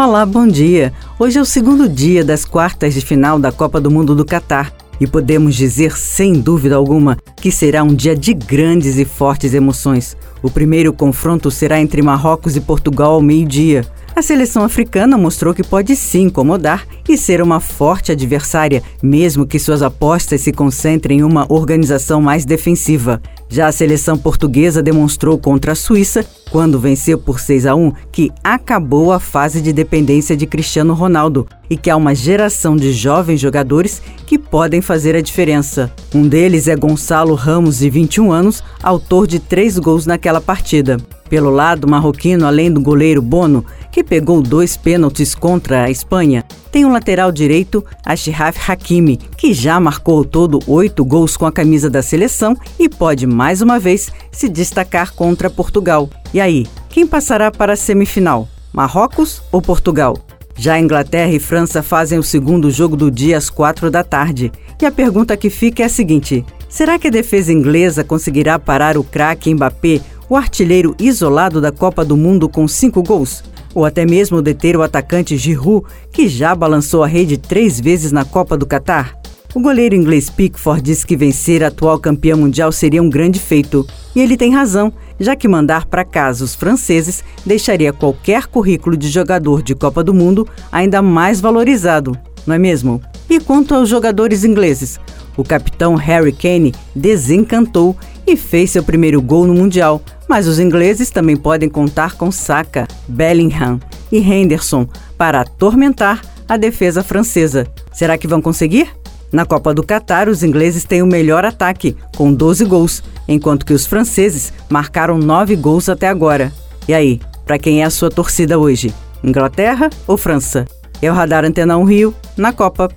Olá, bom dia. Hoje é o segundo dia das quartas de final da Copa do Mundo do Catar e podemos dizer, sem dúvida alguma, que será um dia de grandes e fortes emoções. O primeiro confronto será entre Marrocos e Portugal ao meio-dia. A seleção africana mostrou que pode sim incomodar e ser uma forte adversária, mesmo que suas apostas se concentrem em uma organização mais defensiva. Já a seleção portuguesa demonstrou contra a Suíça, quando venceu por 6 a 1, que acabou a fase de dependência de Cristiano Ronaldo e que há uma geração de jovens jogadores que podem fazer a diferença. Um deles é Gonçalo Ramos, de 21 anos, autor de três gols naquela partida. Pelo lado marroquino, além do goleiro Bono, que pegou dois pênaltis contra a Espanha, tem o lateral direito Ashraf Hakimi, que já marcou todo oito gols com a camisa da seleção e pode mais uma vez se destacar contra Portugal. E aí, quem passará para a semifinal? Marrocos ou Portugal? Já Inglaterra e França fazem o segundo jogo do dia às quatro da tarde. E a pergunta que fica é a seguinte: será que a defesa inglesa conseguirá parar o craque Mbappé o artilheiro isolado da Copa do Mundo com cinco gols? Ou até mesmo deter o atacante Giroud, que já balançou a rede três vezes na Copa do Catar? O goleiro inglês Pickford diz que vencer a atual campeã mundial seria um grande feito. E ele tem razão, já que mandar para casa os franceses deixaria qualquer currículo de jogador de Copa do Mundo ainda mais valorizado, não é mesmo? E quanto aos jogadores ingleses? O capitão Harry Kane desencantou e fez seu primeiro gol no Mundial, mas os ingleses também podem contar com Saka, Bellingham e Henderson para atormentar a defesa francesa. Será que vão conseguir? Na Copa do Catar, os ingleses têm o melhor ataque, com 12 gols, enquanto que os franceses marcaram 9 gols até agora. E aí, para quem é a sua torcida hoje? Inglaterra ou França? É o Radar Antena 1 Rio, na Copa.